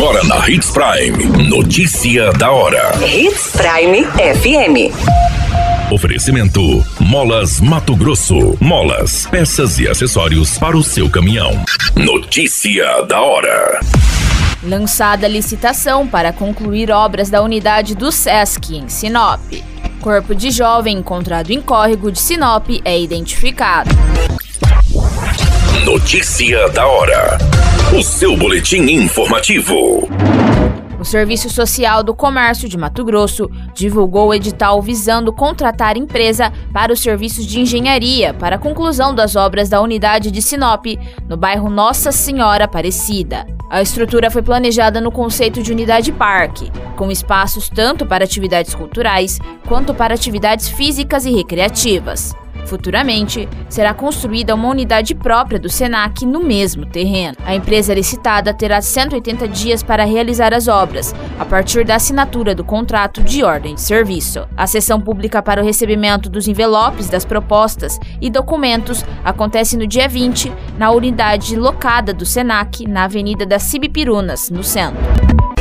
Agora na Hits Prime. Notícia da hora. Hits Prime FM. Oferecimento: Molas Mato Grosso. Molas, peças e acessórios para o seu caminhão. Notícia da hora. Lançada a licitação para concluir obras da unidade do SESC em Sinop. Corpo de jovem encontrado em córrego de Sinop é identificado. Notícia da hora. O seu boletim informativo. O Serviço Social do Comércio de Mato Grosso divulgou o edital visando contratar empresa para os serviços de engenharia para a conclusão das obras da unidade de Sinop, no bairro Nossa Senhora Aparecida. A estrutura foi planejada no conceito de unidade parque, com espaços tanto para atividades culturais quanto para atividades físicas e recreativas. Futuramente, será construída uma unidade própria do SENAC no mesmo terreno. A empresa licitada terá 180 dias para realizar as obras, a partir da assinatura do contrato de ordem de serviço. A sessão pública para o recebimento dos envelopes das propostas e documentos acontece no dia 20, na unidade locada do SENAC, na Avenida das Cibipirunas, no centro.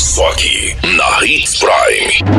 Só aqui na Hits Prime.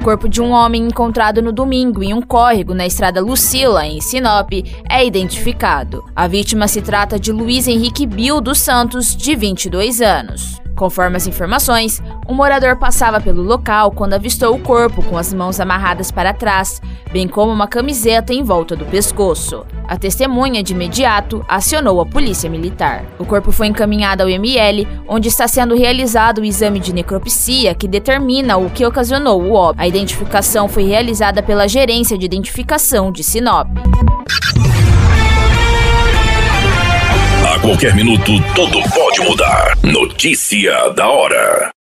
O corpo de um homem encontrado no domingo em um córrego na estrada Lucila, em Sinop, é identificado. A vítima se trata de Luiz Henrique Bill dos Santos, de 22 anos. Conforme as informações, um morador passava pelo local quando avistou o corpo com as mãos amarradas para trás, bem como uma camiseta em volta do pescoço. A testemunha, de imediato, acionou a polícia militar. O corpo foi encaminhado ao ML, onde está sendo realizado o exame de necropsia que determina o que ocasionou o óbito. A identificação foi realizada pela Gerência de Identificação de Sinop. A qualquer minuto, tudo pode mudar. Notícia da hora.